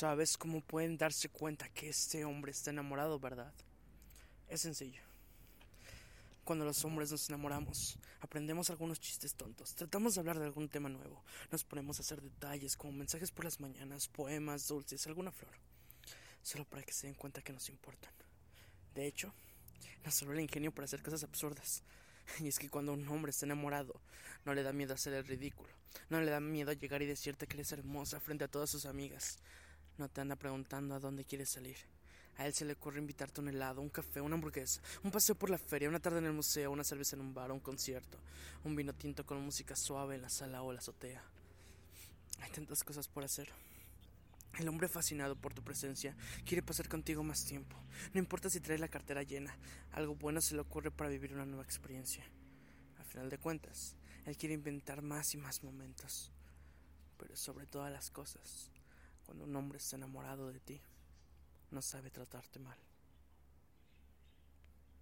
sabes cómo pueden darse cuenta que este hombre está enamorado, ¿verdad? Es sencillo. Cuando los hombres nos enamoramos, aprendemos algunos chistes tontos, tratamos de hablar de algún tema nuevo, nos ponemos a hacer detalles como mensajes por las mañanas, poemas, dulces, alguna flor, solo para que se den cuenta que nos importan. De hecho, nos solo el ingenio para hacer cosas absurdas. Y es que cuando un hombre está enamorado, no le da miedo hacer el ridículo, no le da miedo llegar y decirte que eres hermosa frente a todas sus amigas, no te anda preguntando a dónde quieres salir. A él se le ocurre invitarte un helado, un café, una hamburguesa, un paseo por la feria, una tarde en el museo, una cerveza en un bar, un concierto, un vino tinto con música suave en la sala o la azotea. Hay tantas cosas por hacer. El hombre fascinado por tu presencia quiere pasar contigo más tiempo. No importa si traes la cartera llena, algo bueno se le ocurre para vivir una nueva experiencia. Al final de cuentas, él quiere inventar más y más momentos. Pero sobre todas las cosas, cuando un hombre está enamorado de ti, no sabe tratarte mal.